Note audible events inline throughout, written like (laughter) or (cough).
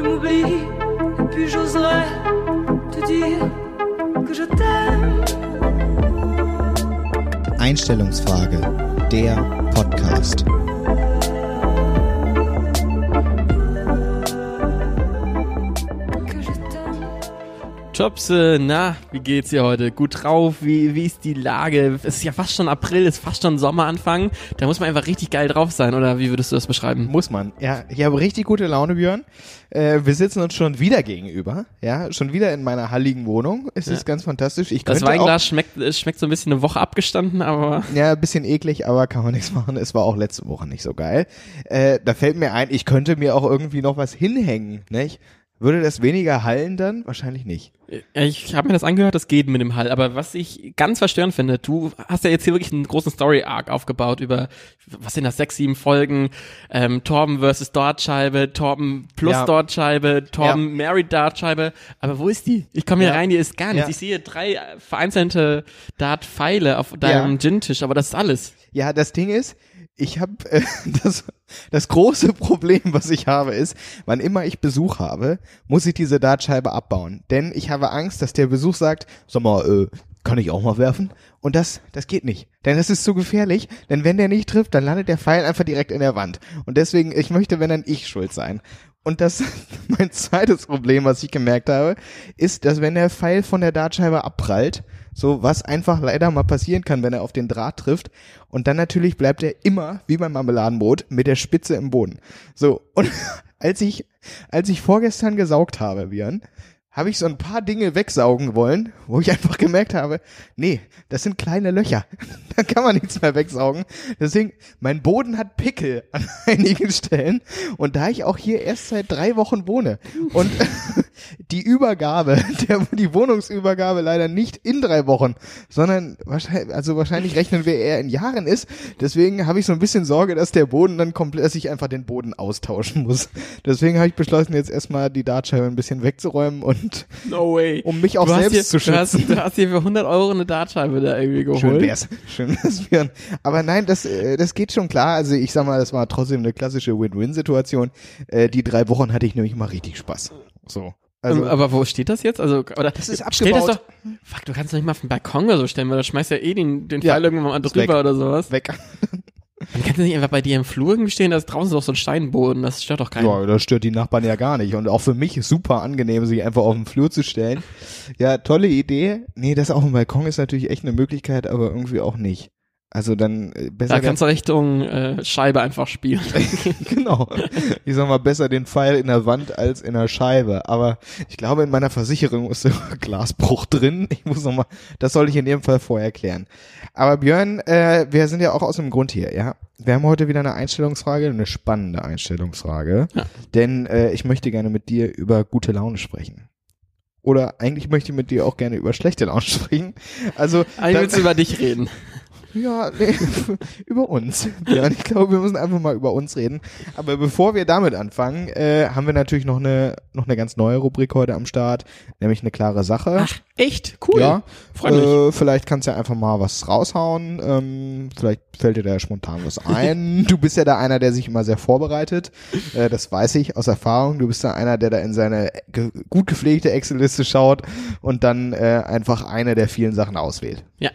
je m'oublie, et puis j'oserais te dire que je t'aime. Einstellungsfrage, der Podcast. Jobse, na, wie geht's dir heute? Gut drauf? Wie, wie ist die Lage? Es ist ja fast schon April, es ist fast schon Sommeranfang. Da muss man einfach richtig geil drauf sein, oder wie würdest du das beschreiben? Muss man. Ja, ich habe richtig gute Laune, Björn. Äh, wir sitzen uns schon wieder gegenüber. Ja, schon wieder in meiner halligen Wohnung. Es ist ganz fantastisch. Ich Das Weinglas schmeckt, es schmeckt so ein bisschen eine Woche abgestanden, aber ja, ein bisschen eklig, aber kann man (laughs) nichts machen. Es war auch letzte Woche nicht so geil. Äh, da fällt mir ein, ich könnte mir auch irgendwie noch was hinhängen, nicht? Würde das weniger hallen dann? Wahrscheinlich nicht. Ja, ich habe mir das angehört, das geht mit dem Hall. Aber was ich ganz verstörend finde, du hast ja jetzt hier wirklich einen großen Story-Arc aufgebaut über, was sind das, sechs, sieben Folgen, ähm, Torben versus Dartscheibe, Torben plus Ja. Dartscheibe, Torben married Dartscheibe. Aber wo ist die? Ich komme hier Ja. rein, die ist gar nichts. Ja. Ich sehe drei äh, vereinzelte Dart-Pfeile auf deinem Ja. Gin-Tisch, aber das ist alles. Ja, das Ding ist, ich habe äh, (laughs) das das große Problem, was ich habe, ist, wann immer ich Besuch habe, muss ich diese Dartscheibe abbauen, denn ich habe Angst, dass der Besuch sagt, sag mal, äh, kann ich auch mal werfen? Und das das geht nicht, denn das ist zu gefährlich, denn wenn der nicht trifft, dann landet der Pfeil einfach direkt in der Wand und deswegen ich möchte, wenn dann ich schuld sein. Und das (laughs) mein zweites Problem, was ich gemerkt habe, ist, dass wenn der Pfeil von der Dartscheibe abprallt, so was einfach leider mal passieren kann, wenn er auf den Draht trifft. Und dann natürlich bleibt er immer, wie beim Marmeladenbrot, mit der Spitze im Boden. So, und (laughs) als ich, als ich vorgestern gesaugt habe, Björn, habe ich so ein paar Dinge wegsaugen wollen, wo ich einfach gemerkt habe, nee, das sind kleine Löcher. (laughs) da kann man nichts mehr wegsaugen. Deswegen, mein Boden hat Pickel an (laughs) einigen Stellen. Und da ich auch hier erst seit drei Wochen wohne und (laughs) die Übergabe, (laughs) der, die Wohnungsübergabe leider nicht in drei Wochen, sondern wahrscheinlich, also wahrscheinlich rechnen wir eher in Jahren ist. Deswegen habe ich so ein bisschen Sorge, dass der Boden dann komplett, dass ich einfach den Boden austauschen muss. Deswegen habe ich beschlossen, jetzt erstmal die Dartscheibe ein bisschen wegzuräumen und No way. um mich auch du selbst hier, zu Du hast, schützen. du hast hier für 100 Euro eine Dartscheibe da irgendwie geholt. Schön wär's. Schön wär's, Björn. Aber nein, das, äh, das geht schon klar. Also ich sag mal, das war trotzdem eine klassische Win-Win-Situation. Äh, die drei Wochen hatte ich nämlich mal richtig Spaß. So. Also, aber wo steht das jetzt? Also, oder Das ist stell das abgebaut. doch. Fuck, du kannst doch nicht mal auf den Balkon oder so stellen, weil du schmeißt ja eh den, den Ja, Pfeil irgendwann mal drüber weg. oder sowas. weg. (laughs) Dann kannst du nicht einfach bei dir im Flur irgendwie stehen, da ist draußen doch so ein Steinboden, das stört doch keinen. Ja, das stört die Nachbarn ja gar nicht. Und auch für mich ist super angenehm, sich einfach auf den Flur zu stellen. Ja, tolle Idee. Nee, das auf dem Balkon ist natürlich echt eine Möglichkeit, aber irgendwie auch nicht. Also dann äh, besser. Da kannst du Richtung äh, Scheibe einfach spielen. (laughs) (laughs) genau. Ich sag mal, besser den Pfeil in der Wand als in der Scheibe. Aber ich glaube, in meiner Versicherung ist der (laughs) Glasbruch drin. Ich muss noch mal, das soll ich in jedem Fall vorher klären. Aber Björn, äh, wir sind ja auch aus dem Grund hier, ja. Wir haben heute wieder eine Einstellungsfrage, eine spannende Einstellungsfrage. Ja. Denn äh, ich möchte gerne mit dir über gute Laune sprechen. Oder eigentlich möchte ich mit dir auch gerne über schlechte Laune sprechen. Also, Eigentlich willst du über dich reden. Ja, nee, (laughs) über uns. Ja, ich glaube, wir müssen einfach mal über uns reden. Aber bevor wir damit anfangen, äh, haben wir natürlich noch eine noch eine ganz neue Rubrik heute am Start, nämlich eine klare Sache. Ach, echt? Cool. Ja, Freu mich. äh, vielleicht kannst du ja einfach mal was raushauen. Ähm, vielleicht fällt dir da spontan was ein. (laughs) du bist ja da einer, der sich immer sehr vorbereitet. Äh, das weiß ich aus Erfahrung. Du bist da einer, der da in seine ge gut gepflegte Excel-Liste schaut und dann äh, einfach eine der vielen Sachen auswählt. Ja.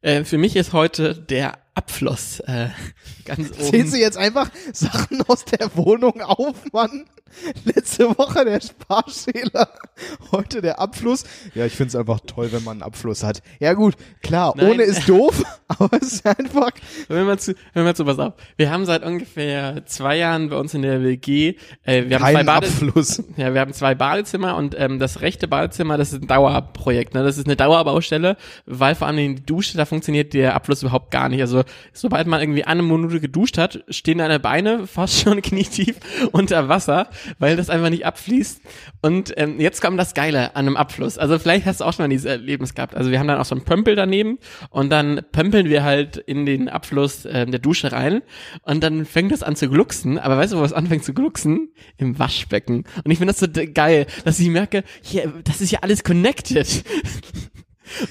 Äh, für mich ist heute der Abfluss äh, (laughs) ganz oben. Zählst du jetzt einfach Sachen aus der Wohnung auf, Mann? (laughs) Letzte Woche der Sparschäler, (laughs) heute der Abfluss. Ja, ich find's einfach toll, wenn man einen Abfluss hat. Ja gut, klar, Nein. ohne ist doof, (laughs) aber es ist einfach... Wenn man zu, wenn man zu, pass auf. Wir haben seit ungefähr zwei Jahren bei uns in der WG, äh, wir haben zwei Bade Abfluss. Ja, wir haben zwei Badezimmer und ähm, das rechte Badezimmer, das ist ein Dauerprojekt, ne? Das ist eine Dauerbaustelle, weil vor allem in die Dusche, da funktioniert der Abfluss überhaupt gar nicht. Also sobald man irgendwie eine Minute geduscht hat, stehen deine Beine fast schon knietief unter Wasser, weil das einfach nicht abfließt. Und ähm, jetzt kommt das Geile an einem Abfluss. Also vielleicht hast du auch schon mal dieses Erlebnis gehabt. Also wir haben dann auch so einen Pömpel daneben und dann pömpeln wir halt in den Abfluss äh, der Dusche rein und dann fängt das an zu glucksen. Aber weißt du, wo es anfängt zu glucksen? Im Waschbecken. Und ich finde das so geil, dass ich merke, hier, das ist ja alles connected. (laughs)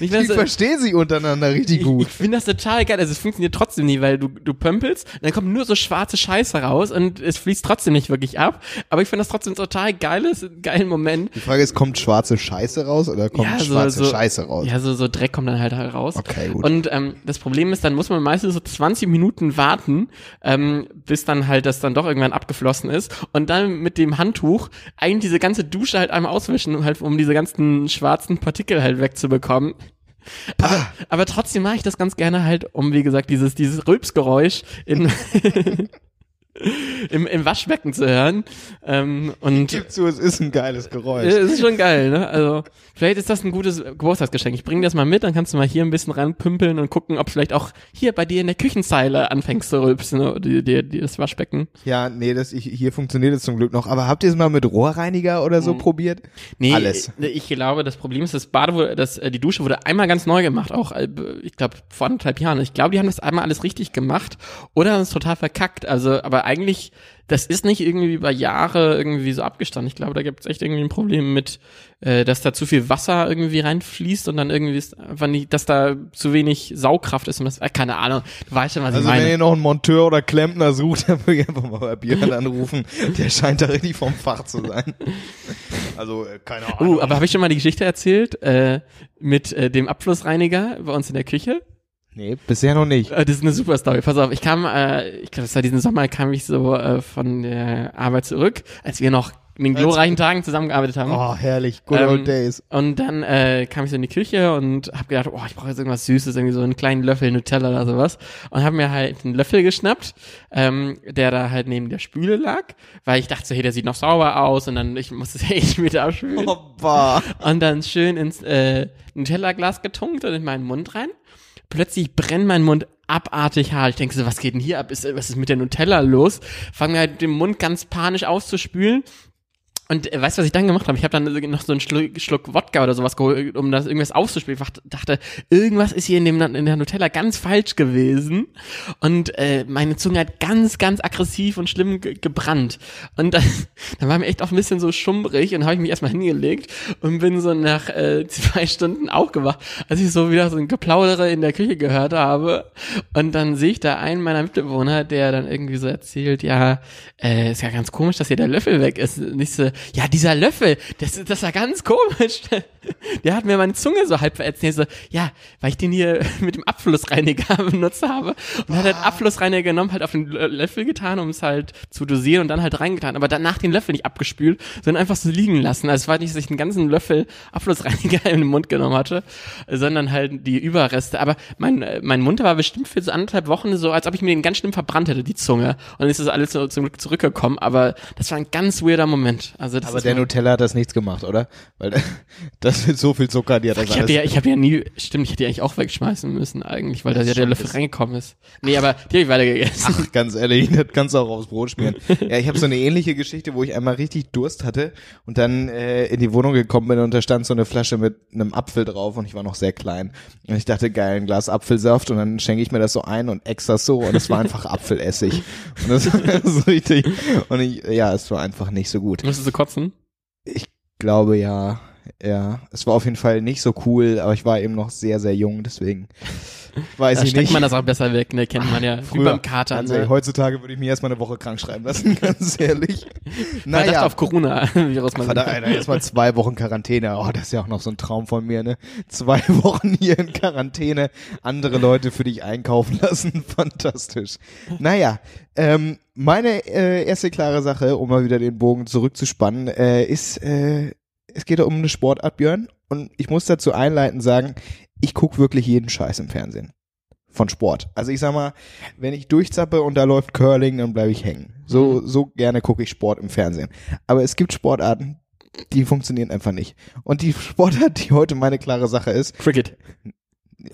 Ich Ich weiß, verstehe sie untereinander richtig ich, gut. ich finde das total geil. Also es funktioniert trotzdem nie, weil du, du pömpelst, und dann kommt nur so schwarze Scheiße raus und es fließt trotzdem nicht wirklich ab. Aber ich finde das trotzdem total geil, ist ein geiler Moment. Die Frage ist, kommt schwarze Scheiße raus oder kommt schwarze Scheiße raus? Ja, so, so Dreck kommt dann halt raus. Okay, gut. Und ähm, das Problem ist, dann muss man meistens so 20 Minuten warten, ähm, bis dann halt das dann doch irgendwann abgeflossen ist. Und dann mit dem Handtuch eigentlich diese ganze Dusche halt einmal auswischen, halt, um diese ganzen schwarzen Partikel halt wegzubekommen. Aber, aber trotzdem mache ich das ganz gerne halt, um wie gesagt dieses dieses Rülpsgeräusch in (laughs) (laughs) im, im Waschbecken zu hören. Ähm, und Gib zu, es ist ein geiles Geräusch. es ist schon geil, ne? Also, vielleicht ist das ein gutes Geburtstagsgeschenk. Ich bring dir das mal mit, dann kannst du mal hier ein bisschen ranpümpeln und gucken, ob vielleicht auch hier bei dir in der Küchenzeile anfängst zu rülpsen, ne? die, die, die, das Waschbecken. Ja, nee, das, ich, hier funktioniert es zum Glück noch. Aber habt ihr es mal mit Rohrreiniger oder so probiert? Nee, Alles. Ich, ich glaube, das Problem ist, das Bade wurde, das, äh, die Dusche wurde einmal ganz neu gemacht, auch, äh, ich glaube, vor anderthalb Jahren. Ich glaube, die haben das einmal alles richtig gemacht oder haben es total verkackt. Also, aber eigentlich, das ist nicht irgendwie über Jahre irgendwie so abgestanden. Ich glaube, da gibt es echt irgendwie ein Problem mit, äh, dass da zu viel Wasser irgendwie reinfließt und dann irgendwie ist einfach nicht, dass da zu wenig Saugkraft ist und das, äh, keine Ahnung. Du weißt schon, was Also ich meine. wenn ihr noch einen Monteur oder Klempner sucht, (laughs) dann würde ich einfach mal bei Björn (laughs) anrufen. Der scheint da richtig vom Fach zu sein. Also, äh, keine Ahnung. Uh, aber habe ich schon mal die Geschichte erzählt äh, mit äh, dem Abflussreiniger bei uns in der Küche? Nee, bisher noch nicht. Äh, Das ist eine super Story. Pass auf, ich kam, äh, ich glaube, das war diesen Sommer, kam ich so äh, von der Arbeit zurück, als wir noch in den glorreichen Tagen zusammengearbeitet haben. Oh, herrlich. Good Ähm, old days. Und dann äh, kam ich so in die Küche und habe gedacht, oh, ich brauche jetzt irgendwas Süßes, irgendwie so einen kleinen Löffel Nutella oder sowas. Und habe mir halt einen Löffel geschnappt, ähm, der da halt neben der Spüle lag, weil ich dachte so, hey, der sieht noch sauber aus und dann ich muss es (laughs) echt mit abspülen. Hoppa. Und dann schön ins äh, Nutella-Glas getunkt und in meinen Mund rein. Plötzlich brennt mein Mund abartig hart. Ich denke so, was geht denn hier ab? Ist, was ist mit der Nutella los? Fange halt den Mund ganz panisch auszuspülen. Und äh, weißt du, was ich dann gemacht habe? Ich habe dann noch so einen Schluck, Schluck Wodka oder sowas geholt, um das irgendwas auszuspielen. Ich dachte, irgendwas ist hier in, dem, in der Nutella ganz falsch gewesen. Und äh, meine Zunge hat ganz, ganz aggressiv und schlimm ge gebrannt. Und dann, (laughs) dann war mir echt auch ein bisschen so schummrig und habe ich mich erstmal hingelegt und bin so nach äh, zwei Stunden aufgewacht, als ich so wieder so ein Geplaudere in der Küche gehört habe. Und dann sehe ich da einen meiner Mitbewohner, der dann irgendwie so erzählt, ja, äh, ist ja ganz komisch, dass hier der Löffel weg ist. Nicht so, ja, dieser Löffel, das, das war ganz komisch. Der hat mir meine Zunge so halb verätzt. So, ja, weil ich den hier (laughs) mit dem Abflussreiniger (laughs) benutzt habe. Und hat halt Abflussreiniger genommen, halt auf den Lö- Löffel getan, um es halt zu dosieren und dann halt reingetan. Aber danach den Löffel nicht abgespült, sondern einfach so liegen lassen. Also es war nicht, dass ich einen ganzen Löffel (laughs) Abflussreiniger in den Mund genommen hatte, sondern halt die Überreste. Aber mein, mein Mund war bestimmt für so anderthalb Wochen so, als ob ich mir den ganz schlimm verbrannt hätte, die Zunge. Und dann ist das alles so zum Glück zurückgekommen. Aber das war ein ganz weirder Moment. Also das Aber der Nutella hat das nichts gemacht, oder? Weil (laughs) das mit so viel Zucker, die hat das Ich alles. ja, ich habe ja nie, stimmt, ich hätte die eigentlich auch wegschmeißen müssen eigentlich, weil da ja der Löffel reingekommen ist. Nee, aber die habe ich weitergegessen. Ach, ganz ehrlich, (laughs) das kannst du auch aufs Brot schmieren. (laughs) Ja, ich habe so eine ähnliche Geschichte, wo ich einmal richtig Durst hatte und dann äh, in die Wohnung gekommen bin und da stand so eine Flasche mit einem Apfel drauf und ich war noch sehr klein. Und ich dachte, geil, ein Glas Apfelsaft und dann schenke ich mir das so ein und extra so und es war einfach Apfelessig. Und das war so richtig. Und ich, ja, es war einfach nicht so gut. Musstest du kotzen? Ich glaube ja, ja. Es war auf jeden Fall nicht so cool, aber ich war eben noch sehr, sehr jung, deswegen weiß Da ich nicht. man das auch besser weg, ne? Kennt man ja. Wie beim Kater, ehrlich, ne? heutzutage würde ich mir erstmal eine Woche krank schreiben lassen, (laughs) ganz ehrlich. Verdacht Naja, auf Corona-Virus (laughs) mal. verdammt, Alter, erstmal zwei Wochen Quarantäne. Oh, das ist ja auch noch so ein Traum von mir, ne? Zwei (laughs) Wochen hier in Quarantäne, andere Leute für dich einkaufen lassen, fantastisch. Naja, ähm, meine äh, erste klare Sache, um mal wieder den Bogen zurückzuspannen, äh, ist, äh, es geht um eine Sportart, Björn. Und ich muss dazu einleitend sagen, ich guck wirklich jeden Scheiß im Fernsehen. Von Sport. Also ich sag mal, wenn ich durchzappe und da läuft Curling, dann bleibe ich hängen. So, so gerne gucke ich Sport im Fernsehen. Aber es gibt Sportarten, die funktionieren einfach nicht. Und die Sportart, die heute meine klare Sache ist, Cricket.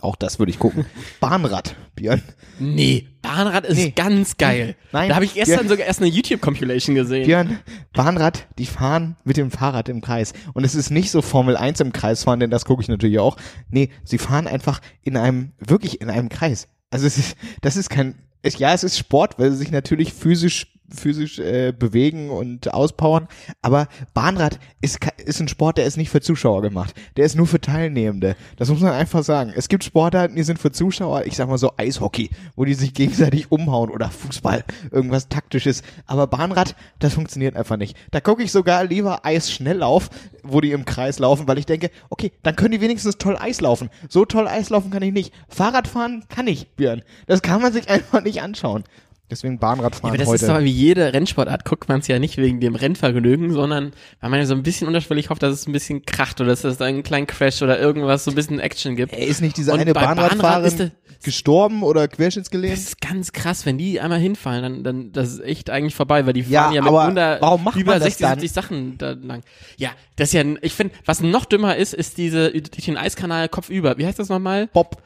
Auch das würde ich gucken. (laughs) Bahnrad, Björn. Nee, Bahnrad ist Nee. ganz geil. Nein, Da habe ich gestern Björn. sogar erst eine YouTube-Compilation gesehen. Björn, Bahnrad, die fahren mit dem Fahrrad im Kreis. Und es ist nicht so Formel 1 im Kreis fahren, denn das gucke ich natürlich auch. Nee, sie fahren einfach in einem, wirklich in einem Kreis. Also es ist, das ist kein, es, ja, es ist Sport, weil sie sich natürlich physisch physisch äh, bewegen und auspowern, aber Bahnrad ist ist ein Sport, der ist nicht für Zuschauer gemacht. Der ist nur für Teilnehmende. Das muss man einfach sagen. Es gibt Sportarten, die sind für Zuschauer, ich sag mal so Eishockey, wo die sich gegenseitig umhauen oder Fußball, irgendwas taktisches. Aber Bahnrad, das funktioniert einfach nicht. Da gucke ich sogar lieber Eisschnelllauf, wo die im Kreis laufen, weil ich denke, okay, dann können die wenigstens toll Eis laufen. So toll Eis laufen kann ich nicht. Fahrradfahren kann ich, Björn. Das kann man sich (laughs) einfach nicht anschauen. Deswegen Ja, Bahnradfahren aber das heute. ist doch wie jede Rennsportart, guckt man es ja nicht wegen dem Rennvergnügen, sondern weil man ja so ein bisschen unterschwellig hofft, dass es ein bisschen kracht oder dass es einen kleinen Crash oder irgendwas so ein bisschen Action gibt. Ey, ist nicht dieser Und eine bei Bahnrad Bahnradfahrerin ist das- gestorben oder Das querschnittsgelähmt? ist ganz krass, wenn die einmal hinfallen, dann, dann das ist echt eigentlich vorbei, weil die Ja, fahren ja, mit aber warum macht über man das 60, dann? 70 Sachen da lang. Ja, das ist ja, ich finde, was noch dümmer ist, ist diese durch den Eiskanal kopfüber. Wie heißt das nochmal? Bob.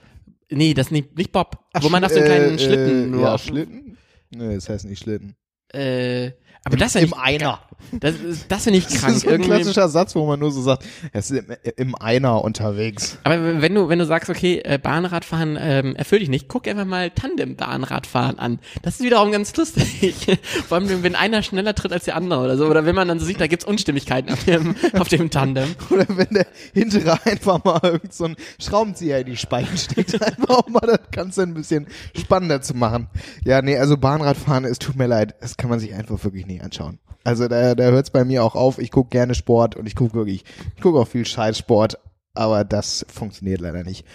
Nee, das ist nicht, nicht Bob, Ach, wo man auf so einen kleinen äh, Schlitten nur ja, auf, Schlitten? Nee, das heißt nicht Schlitten. äh, aber das ist ja Im nicht, Einer. Das, ist- das finde ich Das krank. ist so ein Irgendwie. klassischer Satz, wo man nur so sagt, es ist im, im Einer unterwegs. Aber wenn du, wenn du sagst, okay, äh, Bahnradfahren ähm, erfüllt dich nicht, guck einfach mal Tandem-Bahnradfahren an. Das ist wiederum ganz lustig. (laughs) Vor allem, wenn einer schneller tritt als der andere oder so. Oder wenn man dann so sieht, da gibt's Unstimmigkeiten auf dem, (laughs) auf dem Tandem. Oder wenn der hintere einfach mal irgend so ein Schraubenzieher in die Speichen steckt, (laughs) einfach um mal das Ganze ein bisschen spannender zu machen. Ja, nee, also Bahnradfahren, es tut mir leid, das kann man sich einfach wirklich nicht anschauen. Also da, da hört's bei mir auch auf, ich gucke gerne Sport und ich gucke wirklich, ich gucke auch viel Scheißsport, aber das funktioniert leider nicht.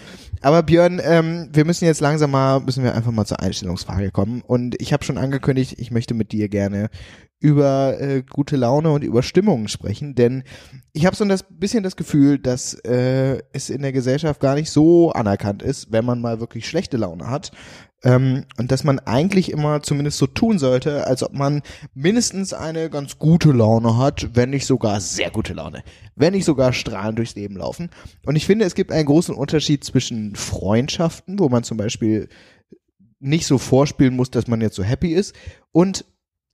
Aber Björn, ähm, wir müssen jetzt langsam mal, müssen wir einfach mal zur Einstellungsfrage kommen. Und ich habe schon angekündigt, ich möchte mit dir gerne über äh, gute Laune und über Stimmungen sprechen, denn ich habe so ein das, bisschen das Gefühl, dass äh, es in der Gesellschaft gar nicht so anerkannt ist, wenn man mal wirklich schlechte Laune hat. Ähm, und dass man eigentlich immer zumindest so tun sollte, als ob man mindestens eine ganz gute Laune hat, wenn nicht sogar sehr gute Laune, wenn nicht sogar strahlend durchs Leben laufen. Und ich finde, es gibt einen großen Unterschied zwischen Freundschaften, wo man zum Beispiel nicht so vorspielen muss, dass man jetzt so happy ist, und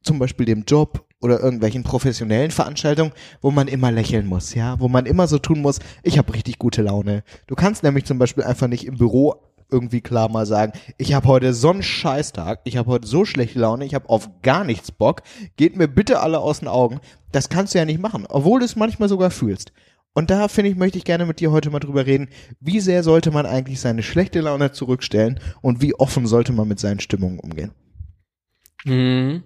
zum Beispiel dem Job oder irgendwelchen professionellen Veranstaltungen, wo man immer lächeln muss, ja, wo man immer so tun muss, ich habe richtig gute Laune. Du kannst nämlich zum Beispiel einfach nicht im Büro irgendwie klar mal sagen, ich habe heute so einen Scheißtag, ich habe heute so schlechte Laune, ich habe auf gar nichts Bock, geht mir bitte alle aus den Augen. Das kannst du ja nicht machen, obwohl du es manchmal sogar fühlst. Und da finde ich, möchte ich gerne mit dir heute mal drüber reden, wie sehr sollte man eigentlich seine schlechte Laune zurückstellen und wie offen sollte man mit seinen Stimmungen umgehen. Mhm.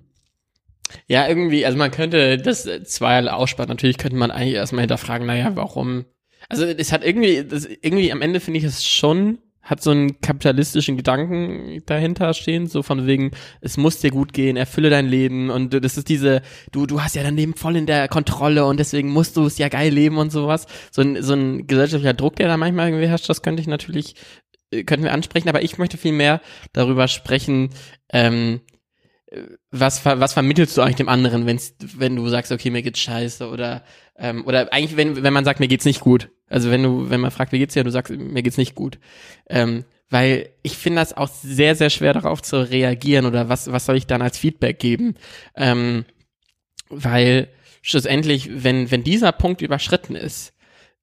Ja, irgendwie, also man könnte das zweierlei ausspannen. Natürlich könnte man eigentlich erstmal hinterfragen, naja, warum? Also es hat irgendwie, das, irgendwie am Ende finde ich es schon, hat so einen kapitalistischen Gedanken dahinter stehen, so von wegen, es muss dir gut gehen, erfülle dein Leben und das ist diese, du, du hast ja dein Leben voll in der Kontrolle und deswegen musst du es ja geil leben und sowas. So ein, so ein gesellschaftlicher Druck, der da manchmal irgendwie herrscht, das könnte ich natürlich, äh, könnten wir ansprechen, aber ich möchte viel mehr darüber sprechen, ähm, was, was vermittelst du eigentlich dem anderen, wenn's, wenn du sagst, okay, mir geht's scheiße oder ähm, oder eigentlich, wenn, wenn man sagt, mir geht's nicht gut. Also wenn du, wenn man fragt, wie geht's dir, du sagst, mir geht's nicht gut. Ähm, weil ich finde das auch sehr, sehr schwer darauf zu reagieren oder was, was soll ich dann als Feedback geben? Ähm, weil schlussendlich, wenn, wenn dieser Punkt überschritten ist,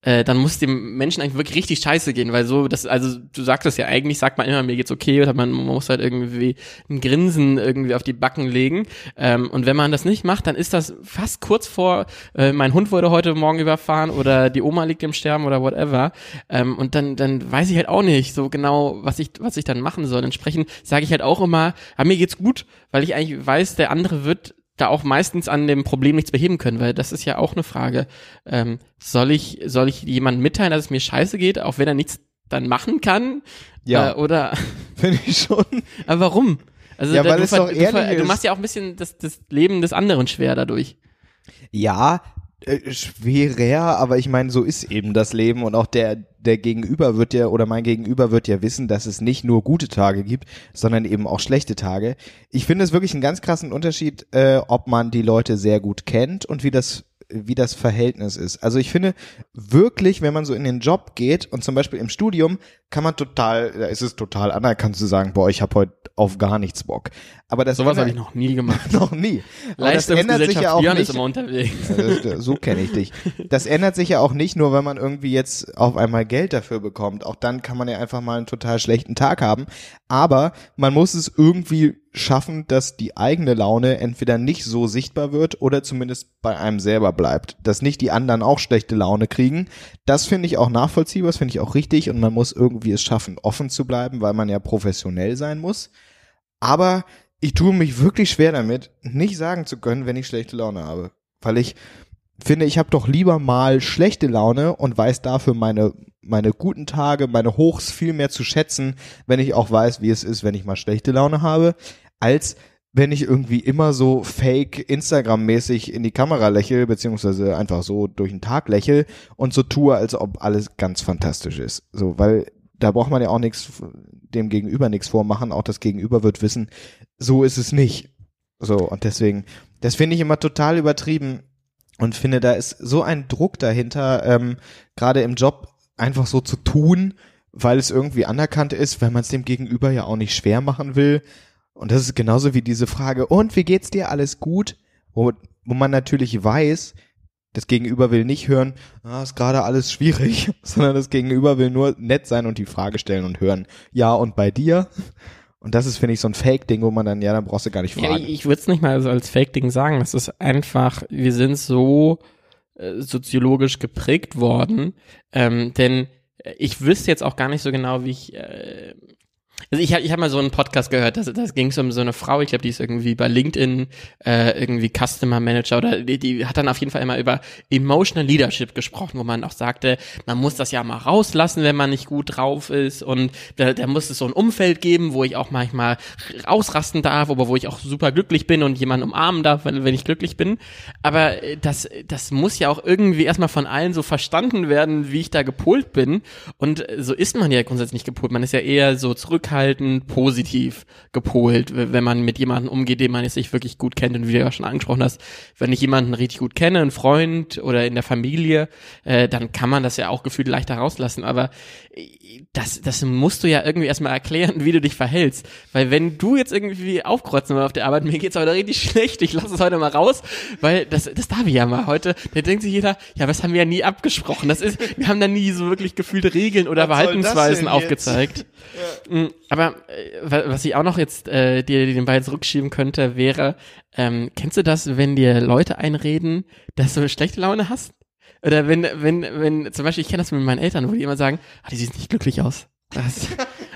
äh, dann muss dem Menschen eigentlich wirklich richtig scheiße gehen, weil so, das, also du sagst es ja, eigentlich sagt man immer, mir geht's okay, oder man, man muss halt irgendwie ein Grinsen irgendwie auf die Backen legen. Ähm, und wenn man das nicht macht, dann ist das fast kurz vor, äh, mein Hund wurde heute Morgen überfahren oder die Oma liegt im Sterben oder whatever. Ähm, und dann, dann weiß ich halt auch nicht so genau, was ich, was ich dann machen soll. Entsprechend sage ich halt auch immer, ah, mir geht's gut, weil ich eigentlich weiß, der andere wird da auch meistens an dem Problem nichts beheben können, weil das ist ja auch eine Frage. Ähm, soll ich, soll ich jemandem mitteilen, dass es mir scheiße geht, auch wenn er nichts dann machen kann? Ja. Äh, oder, (laughs) Finde ich schon. aber warum? Also Ja, da, weil du, es doch du, ehrlich du ist. machst ja auch ein bisschen das, das Leben des anderen schwer dadurch. Ja, äh, schwerer, aber ich meine, so ist eben das Leben und auch der, der Gegenüber wird ja, oder mein Gegenüber wird ja wissen, dass es nicht nur gute Tage gibt, sondern eben auch schlechte Tage. Ich finde es wirklich einen ganz krassen Unterschied, äh, ob man die Leute sehr gut kennt und wie das wie das Verhältnis ist. Also ich finde wirklich, wenn man so in den Job geht und zum Beispiel im Studium, kann man total, da ist es total anerkannt zu sagen, boah, ich habe heute auf gar nichts Bock. Aber das Sowas habe ich noch nie gemacht. (laughs) noch nie. Das ändert sich ja auch Björn nicht. immer unterwegs. Ja, das- So kenne ich dich. (laughs) Das ändert sich ja auch nicht nur, wenn man irgendwie jetzt auf einmal Geld dafür bekommt. Auch dann kann man ja einfach mal einen total schlechten Tag haben. Aber man muss es irgendwie schaffen, dass die eigene Laune entweder nicht so sichtbar wird oder zumindest bei einem selber bleibt. Dass nicht die anderen auch schlechte Laune kriegen. Das finde ich auch nachvollziehbar, das finde ich auch richtig und man muss irgendwie es schaffen, offen zu bleiben, weil man ja professionell sein muss. Aber ich tue mich wirklich schwer damit, nicht sagen zu können, wenn ich schlechte Laune habe. Weil ich finde, ich habe doch lieber mal schlechte Laune und weiß dafür meine, meine guten Tage, meine Hochs viel mehr zu schätzen, wenn ich auch weiß, wie es ist, wenn ich mal schlechte Laune habe, als wenn ich irgendwie immer so fake Instagram-mäßig in die Kamera lächle, beziehungsweise einfach so durch den Tag lächle und so tue, als ob alles ganz fantastisch ist. So, weil da braucht man ja auch nichts, dem Gegenüber nichts vormachen, auch das Gegenüber wird wissen, so ist es nicht. So, und deswegen, das finde ich immer total übertrieben und finde, da ist so ein Druck dahinter, ähm, gerade im Job einfach so zu tun, weil es irgendwie anerkannt ist, weil man es dem Gegenüber ja auch nicht schwer machen will. Und das ist genauso wie diese Frage, und wie geht's dir? Alles gut? Wo, wo man natürlich weiß, das Gegenüber will nicht hören, ah, ist gerade alles schwierig, (laughs) sondern das Gegenüber will nur nett sein und die Frage stellen und hören, ja, und bei dir? Und das ist, finde ich, so ein Fake-Ding, wo man dann, ja, dann brauchst du gar nicht fragen. Ja, ich würde es nicht mal so als Fake-Ding sagen. Das ist einfach, wir sind so äh, soziologisch geprägt worden, ähm, denn ich wüsste jetzt auch gar nicht so genau, wie ich äh, also ich habe ich hab mal so einen Podcast gehört, das, das ging um so eine Frau, ich glaube, die ist irgendwie bei LinkedIn äh, irgendwie Customer Manager oder die, die hat dann auf jeden Fall immer über Emotional Leadership gesprochen, wo man auch sagte, man muss das ja mal rauslassen, wenn man nicht gut drauf ist und da, da muss es so ein Umfeld geben, wo ich auch manchmal ausrasten darf, aber wo ich auch super glücklich bin und jemanden umarmen darf, wenn, wenn ich glücklich bin. Aber das, das muss ja auch irgendwie erstmal von allen so verstanden werden, wie ich da gepolt bin und so ist man ja grundsätzlich nicht gepolt, man ist ja eher so zurückhaltend zurückhaltend positiv gepolt, wenn man mit jemandem umgeht, den man jetzt nicht wirklich gut kennt und wie du ja schon angesprochen hast, wenn ich jemanden richtig gut kenne, einen Freund oder in der Familie, äh, dann kann man das ja auch gefühlt leichter rauslassen, aber äh, das, das musst du ja irgendwie erstmal erklären, wie du dich verhältst, weil wenn du jetzt irgendwie aufkreuzen auf der Arbeit, mir geht's heute richtig schlecht, ich lasse es heute mal raus, weil das, das darf ich ja mal heute, da denkt sich jeder, ja, was haben wir ja nie abgesprochen, das ist, wir haben da nie so wirklich gefühlte Regeln oder Verhaltensweisen aufgezeigt. Ja. Aber äh, was ich auch noch jetzt äh, dir den Ball zurückschieben könnte, wäre, ähm, kennst du das, wenn dir Leute einreden, dass du schlechte Laune hast? Oder wenn, wenn, wenn, zum Beispiel, ich kenne das mit meinen Eltern, wo die immer sagen, ah, die sieht nicht glücklich aus. Das,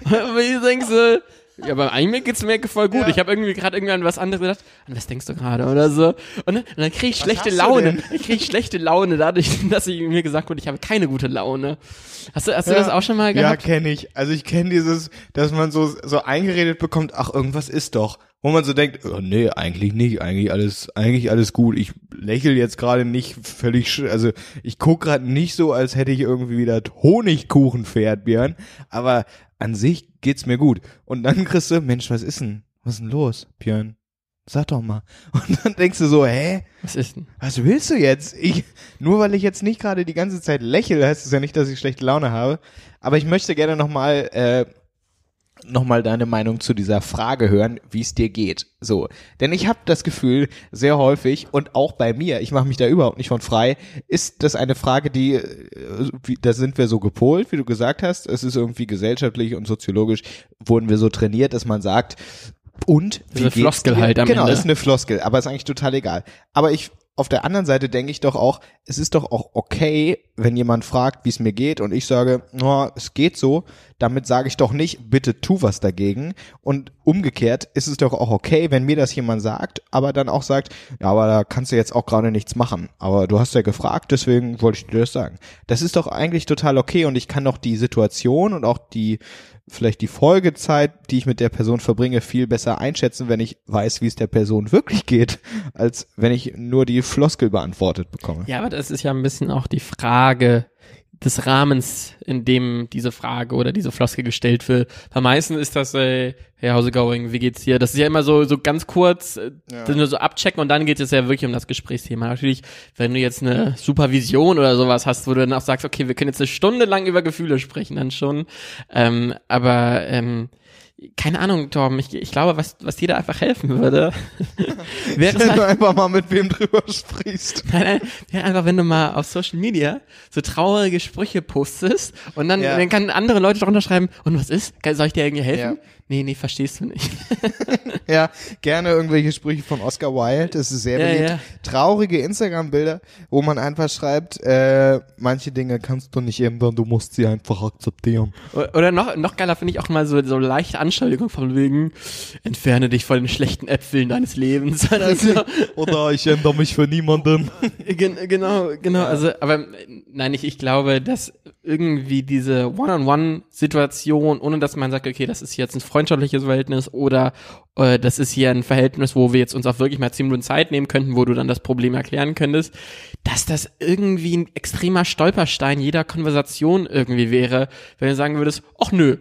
und (laughs) ich denke so, ja, aber eigentlich geht's mir voll gut. Ja. Ich habe irgendwie gerade irgendwann was anderes gedacht. An was denkst du gerade oder so? Und, und dann kriege ich schlechte Laune. Ich kriege schlechte Laune dadurch, (laughs) dass ich mir gesagt wurde, ich habe keine gute Laune. Hast du, hast ja. du das auch schon mal gehabt? Ja, kenne ich. Also ich kenne dieses, dass man so so eingeredet bekommt, ach irgendwas ist doch, wo man so denkt, oh, nee, eigentlich nicht, eigentlich alles, eigentlich alles gut. Ich lächel jetzt gerade nicht völlig, also ich guck gerade nicht so, als hätte ich irgendwie wieder Honigkuchenpferd, Björn. Aber an sich geht's mir gut. Und dann kriegst du, Mensch, was ist denn? Was ist denn los, Björn? Sag doch mal. (laughs) Und dann denkst du so, hä? Was ist denn? Was willst du jetzt? Ich, nur weil ich jetzt nicht gerade die ganze Zeit lächle, heißt es ja nicht, dass ich schlechte Laune habe. Aber ich möchte gerne nochmal äh, nochmal deine Meinung zu dieser Frage hören, wie es dir geht. So, denn ich habe das Gefühl, sehr häufig und auch bei mir, ich mache mich da überhaupt nicht von frei, ist das eine Frage, die, äh, da sind wir so gepolt, wie du gesagt hast. Es ist irgendwie gesellschaftlich und soziologisch wurden wir so trainiert, dass man sagt, und wie eine Floskel halt am genau, Ende. Genau, ist eine Floskel, aber ist eigentlich total egal. Aber ich auf der anderen Seite denke ich doch auch, es ist doch auch okay, wenn jemand fragt, wie es mir geht und ich sage, oh, es geht so, damit sage ich doch nicht, bitte tu was dagegen. Und umgekehrt ist es doch auch okay, wenn mir das jemand sagt, aber dann auch sagt, ja, aber da kannst du jetzt auch gerade nichts machen. Aber du hast ja gefragt, deswegen wollte ich dir das sagen. Das ist doch eigentlich total okay und ich kann doch die Situation und auch die vielleicht die Folgezeit, die ich mit der Person verbringe, viel besser einschätzen, wenn ich weiß, wie es der Person wirklich geht, als wenn ich nur die Floskel beantwortet bekomme. Ja, aber das ist ja ein bisschen auch die Frage, des Rahmens, in dem diese Frage oder diese Floskel gestellt wird. Bei meisten ist das, äh, hey, how's it going, wie geht's dir? Das ist ja immer so, so ganz kurz, äh, ja. nur so abchecken und dann geht es ja wirklich um das Gesprächsthema. Natürlich, wenn du jetzt eine Supervision oder sowas hast, wo du dann auch sagst, okay, wir können jetzt eine Stunde lang über Gefühle sprechen, dann schon. Ähm, aber ähm, keine Ahnung, Tom, ich, ich glaube, was, was dir da einfach helfen würde, (laughs) wäre Wenn halt, du einfach mal mit wem drüber sprichst. Nein, nein, ja, einfach wenn du mal auf Social Media so traurige Sprüche postest und dann, Ja. dann kann andere Leute drunter schreiben, und was ist? Soll ich dir irgendwie helfen? Ja. Nee, nee, verstehst du nicht. (laughs) Ja, gerne irgendwelche Sprüche von Oscar Wilde, das ist sehr Ja, beliebt. ja. Traurige Instagram-Bilder, wo man einfach schreibt, äh, manche Dinge kannst du nicht ändern, du musst sie einfach akzeptieren. Oder noch, noch geiler finde ich auch mal so, so leichte Anschuldigungen von wegen, entferne dich von den schlechten Äpfeln deines Lebens. (laughs) Oder so. (laughs) Oder ich ändere mich für niemanden. Gen genau, genau. Also, aber nein, ich, ich glaube, dass irgendwie diese One-on-One-Situation, ohne dass man sagt, okay, das ist jetzt ein freundschaftliches Verhältnis oder äh, das ist hier ein Verhältnis, wo wir jetzt uns auch wirklich mal zehn Minuten Zeit nehmen könnten, wo du dann das Problem erklären könntest, dass das irgendwie ein extremer Stolperstein jeder Konversation irgendwie wäre, wenn du sagen würdest, ach nö,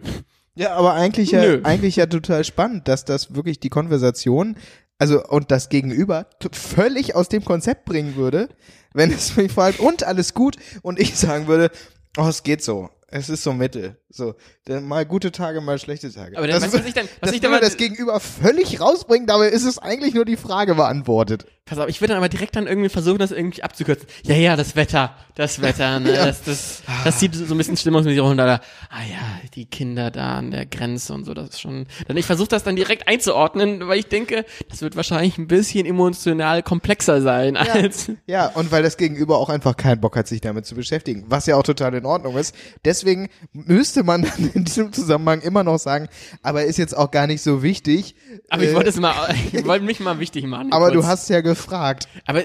Ja, aber eigentlich ja, Nö. eigentlich ja total spannend, dass das wirklich die Konversation, also und das Gegenüber völlig aus dem Konzept bringen würde, wenn es mich fragt, und alles gut, und ich sagen würde, oh, es geht so. Es ist so mittel. So, dann mal gute Tage, mal schlechte Tage. Aber dann, das du, was ich dann- was das ich dann mal- das Gegenüber völlig rausbringen, dabei ist es eigentlich nur die Frage beantwortet. Pass auf, ich würde dann aber direkt dann irgendwie versuchen, das irgendwie abzukürzen. Ja, ja, das Wetter, das Wetter, ne, (laughs) Ja. das, das, das sieht so ein bisschen stimmungsmäßig runter. Da, ah ja, die Kinder da an der Grenze und so, das ist schon. Dann ich versuche das dann direkt einzuordnen, weil ich denke, das wird wahrscheinlich ein bisschen emotional komplexer sein als. Ja, und weil das Gegenüber auch einfach keinen Bock hat, sich damit zu beschäftigen, was ja auch total in Ordnung ist. Deswegen müsste man dann in diesem Zusammenhang immer noch sagen, aber ist jetzt auch gar nicht so wichtig. Aber ich Äh, wollte es mal, (laughs) ich wollte mich mal wichtig machen. aber du kurz. hast ja gefragt. Aber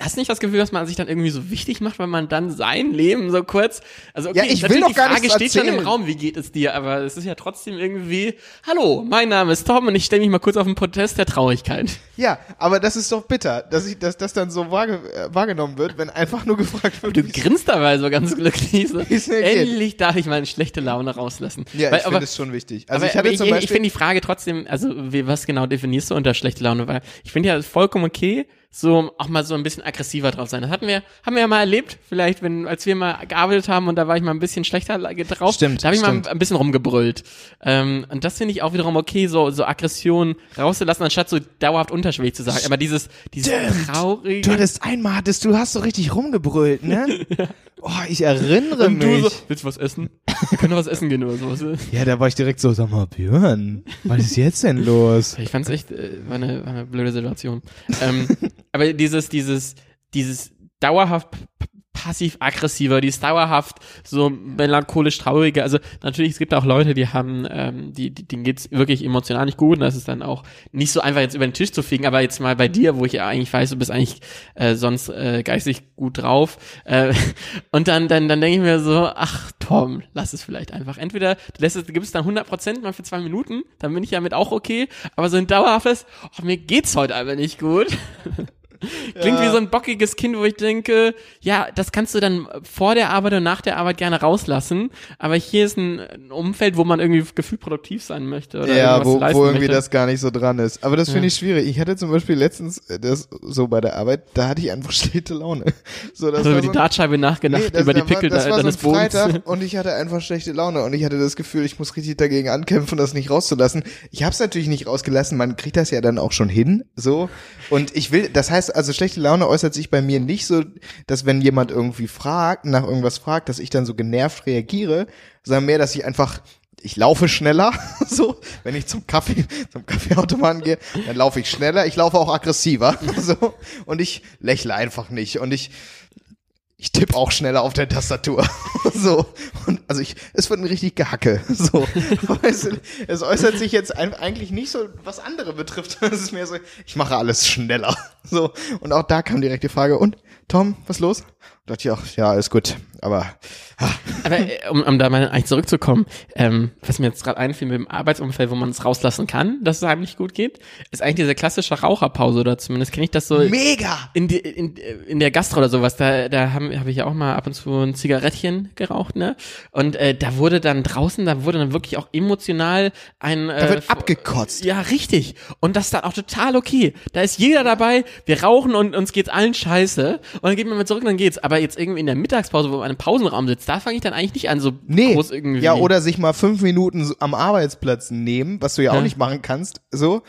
hast du nicht das Gefühl, dass man sich dann irgendwie so wichtig macht, weil man dann sein Leben so kurz, also okay, Ja, ich will doch gar die Frage nichts steht schon im erzählen. Raum, wie geht es dir, aber es ist ja trotzdem irgendwie, hallo, mein Name ist Tom und ich stelle mich mal kurz auf den Protest der Traurigkeit. Ja, aber das ist doch bitter, dass ich, dass das dann so wahrge äh, wahrgenommen wird, wenn einfach nur gefragt wird. Du grinst dabei so ganz glücklich. So. Endlich darf ich meine schlechte Laune rauslassen. ja, Weil- ich finde es schon wichtig. Also aber, ich ich, ich finde die Frage trotzdem, also wie, was genau definierst du unter schlechte Laune? Weil ich finde ja vollkommen okay, so auch mal so ein bisschen aggressiver drauf sein. Das hatten wir, haben wir ja mal erlebt, vielleicht, wenn, als wir mal gearbeitet haben und da war ich mal ein bisschen schlechter drauf. Stimmt, Da habe ich mal stimmt. ein bisschen rumgebrüllt. Ähm, und das finde ich auch wiederum okay, so, so Aggression rauszulassen, anstatt so dauerhaft unterschwellig zu sagen. Aber dieses, dieses traurige. du hattest einmal hattest, du hast so richtig rumgebrüllt, ne? (laughs) Oh, ich erinnere und du mich. so, willst du was essen? Wir können was essen gehen oder sowas. ja, da war ich direkt so, sag mal, Björn, was ist jetzt denn los? Ich fand's echt, äh, war, eine, war eine blöde Situation. ähm, (laughs) aber dieses, dieses, dieses dauerhaft passiv-aggressiver, dieses dauerhaft so melancholisch traurige, also natürlich, es gibt auch Leute, die haben, ähm, die, die, denen geht's wirklich emotional nicht gut und das ist dann auch nicht so einfach jetzt über den Tisch zu fegen, aber jetzt mal bei dir, wo ich ja eigentlich weiß, du bist eigentlich äh, sonst äh, geistig gut drauf äh, (laughs) und dann, dann, dann denke ich mir so, ach Tom, lass es vielleicht einfach. Entweder du lässt es, gibst dann 100% mal für zwei Minuten, dann bin ich damit auch okay, aber so ein dauerhaftes, oh, mir geht's heute einfach nicht gut. (laughs) (laughs) Klingt wie so ein bockiges Kind, wo ich denke, ja, das kannst du dann vor der Arbeit und nach der Arbeit gerne rauslassen, aber hier ist ein, ein Umfeld, wo man irgendwie gefühlt produktiv sein möchte oder Ja, wo, wo irgendwie möchte. das gar nicht so dran ist. Aber das finde Ja. ich schwierig. Ich hatte zum Beispiel letztens äh, das so bei der Arbeit, da hatte ich einfach (laughs) schlechte Laune. So, das also war über die so- Dartscheibe nachgedacht, Nee, das- über die war- Pickel das war so deines ein Bodens. Freitag (laughs) und ich hatte einfach schlechte Laune und ich hatte das Gefühl, ich muss richtig dagegen ankämpfen, das nicht rauszulassen. Ich habe es natürlich nicht rausgelassen, man kriegt das ja dann auch schon hin, so. Und ich will, das heißt, also schlechte Laune äußert sich bei mir nicht so, dass wenn jemand irgendwie fragt, nach irgendwas fragt, dass ich dann so genervt reagiere, sondern mehr, dass ich einfach ich laufe schneller, (laughs) so, wenn ich zum Kaffee, zum Kaffeeautomaten gehe, dann laufe ich schneller, ich laufe auch aggressiver, (laughs) so, und ich lächle einfach nicht. Und ich, ich tippe auch schneller auf der Tastatur. (laughs) so. Und also ich, es wird ein richtig Gehacke. (laughs) So. Es, es äußert sich jetzt eigentlich nicht so, was andere betrifft. (laughs) Es ist mehr so, ich mache alles schneller. So. Und auch da kam direkt die Frage, und Tom, was los? Dachte ich auch, ja, alles gut. Aber Aber äh, um, um da mal eigentlich zurückzukommen, ähm, was mir jetzt gerade einfiel mit dem Arbeitsumfeld, wo man es rauslassen kann, dass es einem nicht gut geht, ist eigentlich diese klassische Raucherpause oder zumindest kenne ich das so mega! in, die, in, in der Gastro oder sowas, da, da habe ich ja auch mal ab und zu ein Zigarettchen geraucht, ne? Und äh, da wurde dann draußen, da wurde dann wirklich auch emotional ein Da äh, wird abgekotzt. ja, richtig. Und das ist dann auch total okay. Da ist jeder dabei, wir rauchen und uns geht's allen scheiße. Und dann geht man mal zurück und dann geht's. Aber jetzt irgendwie in der Mittagspause, wo man im Pausenraum sitzt, da fange ich dann eigentlich nicht an, so Nee. groß irgendwie. Ja, oder sich mal fünf Minuten am Arbeitsplatz nehmen, was du ja, Ja. auch nicht machen kannst. So.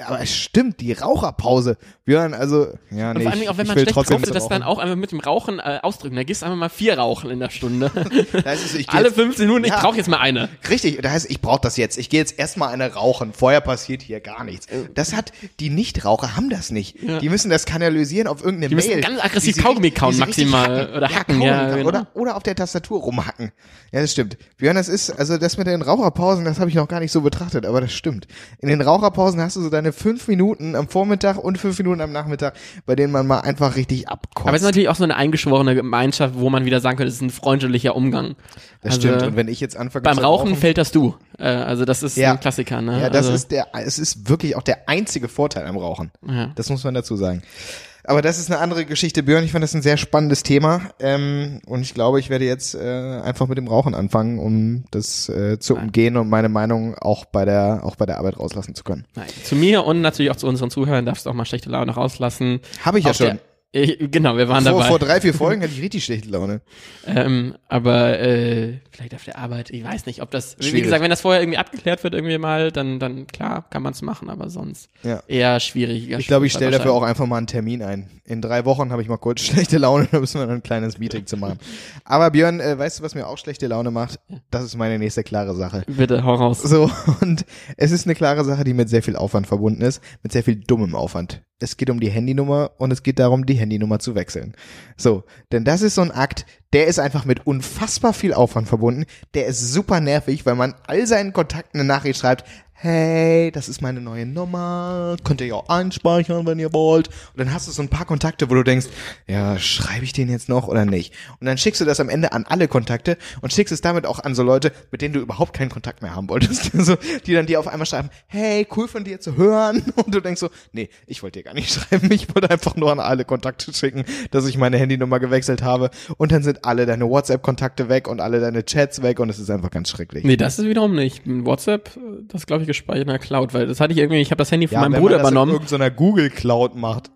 Ja, Aber es stimmt, die Raucherpause. Björn, also, ja, Und nee, vor allem ich, auch wenn ich man will schlecht trotzdem raucht, das dann auch einfach mit dem Rauchen äh, ausdrücken. Da gehst du einfach mal vier rauchen in der Stunde. (laughs) Das ist, ich Alle jetzt, 15 Minuten, ich Ja. brauche jetzt mal eine. Richtig, das heißt, ich brauche das jetzt. Ich gehe jetzt erstmal eine rauchen. Vorher passiert hier gar nichts. Das hat, die Nichtraucher haben das nicht. Die müssen das kanalisieren auf irgendeine Die müssen Mail. ganz aggressiv die sie Kaugummi kauen die maximal. Oder hacken, ja, kauen. genau. Oder, oder auf der Tastatur rumhacken. Ja, das stimmt. Björn, das ist, also das mit den Raucherpausen, das habe ich noch gar nicht so betrachtet, aber das stimmt. In den Raucherpausen hast du so deine fünf Minuten am Vormittag und fünf Minuten am Nachmittag, bei denen man mal einfach richtig abkotzt. Aber es ist natürlich auch so eine eingeschworene Gemeinschaft, wo man wieder sagen könnte, es ist ein freundlicher Umgang. das also, stimmt. Und wenn ich jetzt anfange Beim zu Rauchen fällt das du. Äh, also das ist Ja. ein Klassiker, ne? Ja, das also, ist der, es ist wirklich auch der einzige Vorteil am Rauchen. Ja. Das muss man dazu sagen. Aber das ist eine andere Geschichte, Björn. Ich fand das ein sehr spannendes Thema. Ähm, und ich glaube, ich werde jetzt äh, einfach mit dem Rauchen anfangen, um das äh, zu umgehen und meine Meinung auch bei der, auch bei der Arbeit rauslassen zu können. Nein. Zu mir und natürlich auch zu unseren Zuhörern darfst du auch mal schlechte Laune rauslassen. Habe ich ja Auf schon. Ich, genau, wir waren Vor, dabei. vor drei, vier Folgen hatte ich richtig schlechte Laune. Ähm, aber äh, vielleicht auf der Arbeit, ich weiß nicht, ob das, wie Schwierig. gesagt, wenn das vorher irgendwie abgeklärt wird irgendwie mal, dann, dann klar, kann man es machen, aber sonst Ja. eher schwierig. Ich glaube, ich stelle dafür auch einfach mal einen Termin ein. In drei Wochen habe ich mal kurz (laughs) schlechte Laune, da müssen wir dann ein kleines Meeting zu machen. Aber Björn, äh, weißt du, was mir auch schlechte Laune macht? Das ist meine nächste klare Sache. Bitte, hau raus. So, (laughs) und es ist eine klare Sache, die mit sehr viel Aufwand verbunden ist, mit sehr viel dummem Aufwand. Es geht um die Handynummer und es geht darum, die Handynummer zu wechseln. So, denn das ist so ein Akt, der ist einfach mit unfassbar viel Aufwand verbunden. Der ist super nervig, weil man all seinen Kontakten eine Nachricht schreibt, hey, das ist meine neue Nummer, könnt ihr ja auch einspeichern, wenn ihr wollt. Und dann hast du so ein paar Kontakte, wo du denkst, ja, schreibe ich den jetzt noch oder nicht? Und dann schickst du das am Ende an alle Kontakte und schickst es damit auch an so Leute, mit denen du überhaupt keinen Kontakt mehr haben wolltest. (laughs) so, die dann dir auf einmal schreiben, hey, cool von dir zu hören. (laughs) Und du denkst so, nee, ich wollte dir gar nicht (laughs) schreiben, ich wollte einfach nur an alle Kontakte schicken, dass ich meine Handynummer gewechselt habe. Und dann sind alle deine WhatsApp-Kontakte weg und alle deine Chats weg und es ist einfach ganz schrecklich. Nee, das ist wiederum nicht. WhatsApp, das glaube ich gespeichert in der Cloud, weil das hatte ich irgendwie, ich habe das Handy von Ja, meinem wenn Bruder man das übernommen. in irgendeiner Google Cloud macht.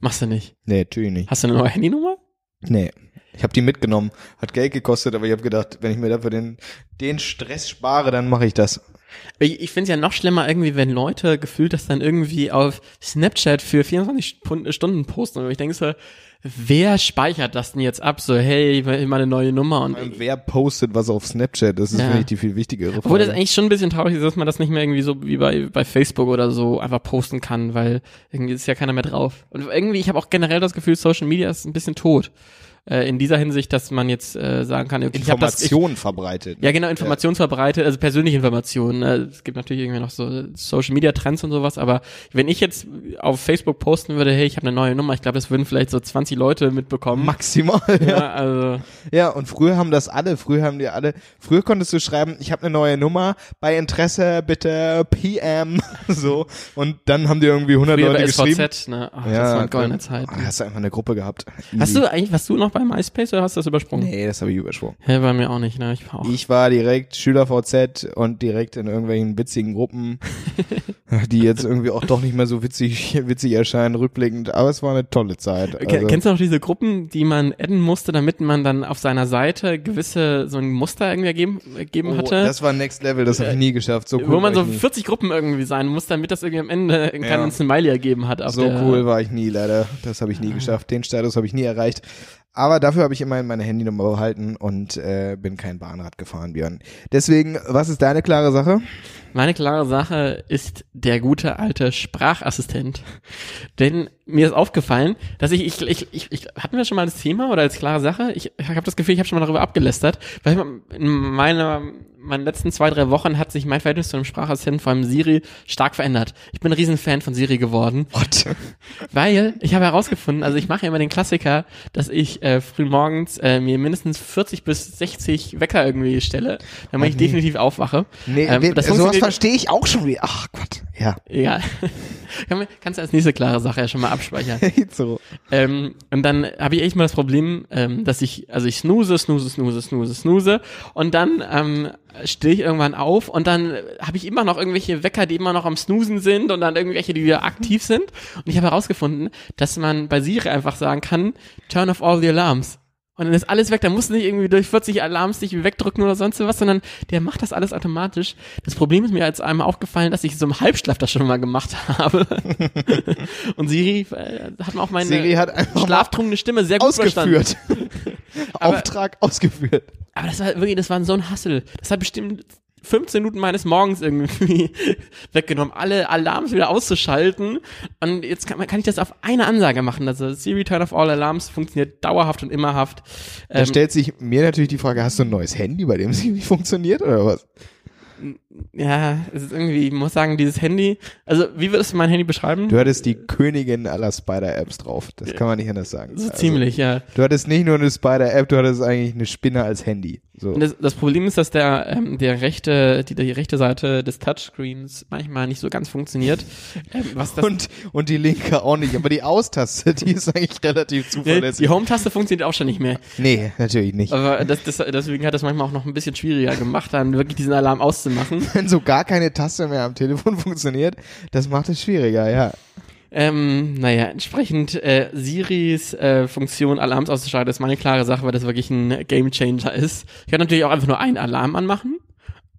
Machst du nicht. Nee, natürlich nicht. Hast du eine neue Handynummer? Nee. Ich habe die mitgenommen. Hat Geld gekostet, aber ich habe gedacht, wenn ich mir dafür den, den Stress spare, dann mache ich das. Ich, ich finde es ja noch schlimmer irgendwie, wenn Leute gefühlt das dann irgendwie auf Snapchat für 24 Pun- Stunden posten. Und ich denke so, wer speichert das denn jetzt ab? So, hey, meine neue Nummer und wer postet was auf Snapchat? Das ist, Ja. die viel wichtigere Obwohl das Frage. eigentlich schon ein bisschen traurig ist, dass man das nicht mehr irgendwie so wie bei, bei Facebook oder so einfach posten kann, weil irgendwie ist ja keiner mehr drauf. Und irgendwie, ich habe auch generell das Gefühl, Social Media ist ein bisschen tot. Äh, in dieser Hinsicht, dass man jetzt äh, sagen kann, okay, das, ich, verbreitet. ja genau, Information verbreitet, also persönliche Informationen. Äh, es gibt natürlich irgendwie noch so Social Media Trends und sowas, aber wenn ich jetzt auf Facebook posten würde, hey, ich habe eine neue Nummer, ich glaube, das würden vielleicht so 20 Leute mitbekommen. Maximal, ja. ja, also Ja, und früher haben das alle, früher haben die alle, früher konntest du schreiben, ich habe eine neue Nummer, bei Interesse bitte PM, (laughs) so, und dann haben die irgendwie 100 früher Leute bei geschrieben. SVZ, ne? Ach, das war eine goldene Zeit. Ah, hast du einfach eine Gruppe gehabt. Hast du eigentlich, warst du noch bei MySpace oder hast du das übersprungen? Nee, das habe ich übersprungen. Ja, bei mir auch nicht, ne? Ich war auch. Ich war direkt SchülerVZ und direkt in irgendwelchen witzigen Gruppen, (laughs) die jetzt irgendwie auch doch nicht mehr so witzig, witzig erscheinen, rückblickend. Aber es war eine tolle Zeit. Also, Kennst du noch diese Gruppen, die man adden musste, damit man dann auf seiner Seite gewisse, so ein Muster irgendwie ergeben, ergeben oh, hatte? das war Next Level, das habe ich nie geschafft. So cool wo man so ich nie. 40 Gruppen irgendwie sein muss, damit das irgendwie am Ende ein Ja. kleines Smiley ergeben hat. So cool war ich nie, leider. Das habe ich nie geschafft. Den Status habe ich nie erreicht. Aber dafür habe ich immerhin meine Handynummer behalten und äh, bin kein Bahnrad gefahren, Björn. Deswegen, was ist deine klare Sache? Meine klare Sache ist der gute alte Sprachassistent. Denn mir ist aufgefallen, dass ich, ich, ich, ich, ich hatten wir schon mal das Thema oder als klare Sache? Ich, ich habe das Gefühl, ich habe schon mal darüber abgelästert, weil in meiner meinen letzten zwei, drei Wochen hat sich mein Verhältnis zu einem Sprachassistenten, vor allem Siri, stark verändert. Ich bin ein Riesenfan von Siri geworden. What? Weil ich habe herausgefunden, also ich mache ja immer den Klassiker, dass ich äh, früh morgens äh, mir mindestens 40 bis 60 Wecker irgendwie stelle, damit ich nee. definitiv aufwache. Nee, Ähm, das sowas funktioniert verstehe ich auch schon wieder. Ach Gott, ja. Egal. (laughs) Kannst du als nächste klare Sache ja schon mal abspeichern. (laughs) so. Ähm, und dann habe ich echt mal das Problem, ähm, dass ich, also ich snooze, snooze, snooze, snooze, snooze und dann ähm, stehe ich irgendwann auf und dann habe ich immer noch irgendwelche Wecker, die immer noch am Snoosen sind und dann irgendwelche, die wieder aktiv sind. Und ich habe herausgefunden, dass man bei Siri einfach sagen kann, turn off all the alarms. Und dann ist alles weg, da musst du nicht irgendwie durch 40 Alarms dich wegdrücken oder sonst was, sondern der macht das alles automatisch. Das Problem ist mir als einmal aufgefallen, dass ich so im Halbschlaf das schon mal gemacht (laughs) habe. Und Siri äh, hat mir auch meine Siri hat schlaftrunkene Stimme sehr gut verstanden. (laughs) ausgeführt. Auftrag ausgeführt. Aber das war wirklich, das war so ein Hassel. Das hat bestimmt 15 Minuten meines Morgens irgendwie (laughs) weggenommen, alle Alarms wieder auszuschalten. Und jetzt kann, man- kann ich das auf eine Ansage machen. Also Siri Turn off all Alarms funktioniert dauerhaft und immerhaft. Da Ähm, stellt sich mir natürlich die Frage, hast du ein neues Handy, bei dem Siri funktioniert oder was? ja, es ist irgendwie, ich muss sagen, dieses Handy, also wie würdest du mein Handy beschreiben? Du hattest die Königin aller Spider-Apps drauf. Das kann man nicht anders sagen. so Also, ziemlich, ja. Du hattest nicht nur eine Spider-App, du hattest eigentlich eine Spinne als Handy. So. Und das, das Problem ist, dass der, ähm, der rechte, die, die rechte Seite des Touchscreens manchmal nicht so ganz funktioniert. Ähm, was das, Und, und die linke auch nicht. Aber die Austaste, die ist eigentlich relativ zuverlässig. die Home-Taste funktioniert auch schon nicht mehr. nee, natürlich nicht. Aber das, das, deswegen hat das manchmal auch noch ein bisschen schwieriger gemacht, dann wirklich diesen Alarm auszumachen. Wenn so gar keine Taste mehr am Telefon (laughs) funktioniert, das macht es schwieriger, ja. Ähm, naja, entsprechend äh, Siris äh, Funktion, Alarms auszuschalten, ist meine klare Sache, weil das wirklich ein Gamechanger ist. Ich kann natürlich auch einfach nur einen Alarm anmachen,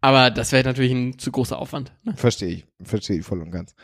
aber das wäre natürlich ein zu großer Aufwand. Ne? Verstehe ich. Verstehe ich voll und ganz.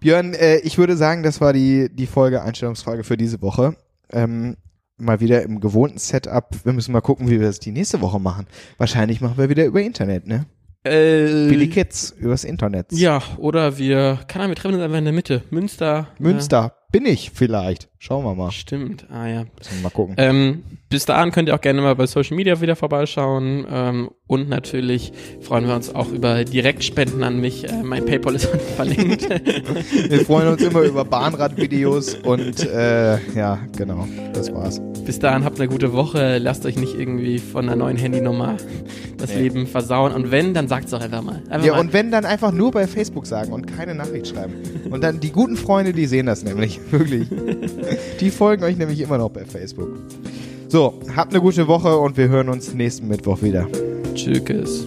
Björn, äh, ich würde sagen, das war die, die Folge, Einstellungsfrage für diese Woche. Ähm, mal wieder im gewohnten Setup. Wir müssen mal gucken, wie wir das die nächste Woche machen. Wahrscheinlich machen wir wieder über Internet, ne? Äh, die Kids, übers Internet. Ja, oder wir, keine Ahnung, wir treffen uns einfach in der Mitte. Münster. Münster. Bin ich vielleicht. Schauen wir mal. Stimmt, ah ja. Müssen wir mal gucken. Ähm, bis dahin könnt ihr auch gerne mal bei Social Media wieder vorbeischauen. Ähm, und natürlich freuen wir uns auch über Direktspenden an mich. Äh, mein PayPal ist (laughs) unten verlinkt. (laughs) Wir freuen uns immer über Bahnradvideos und äh, ja, genau. Das war's. bis dahin habt eine gute Woche. Lasst euch nicht irgendwie von einer neuen Handynummer das Nee. Leben versauen. Und wenn, dann sagt's doch einfach mal. Einfach Ja, mal. und wenn dann einfach nur bei Facebook sagen und keine Nachricht schreiben. Und dann die guten Freunde, die sehen das nämlich, wirklich. Die folgen euch nämlich immer noch bei Facebook. So, habt eine gute Woche und wir hören uns nächsten Mittwoch wieder. Tschüss.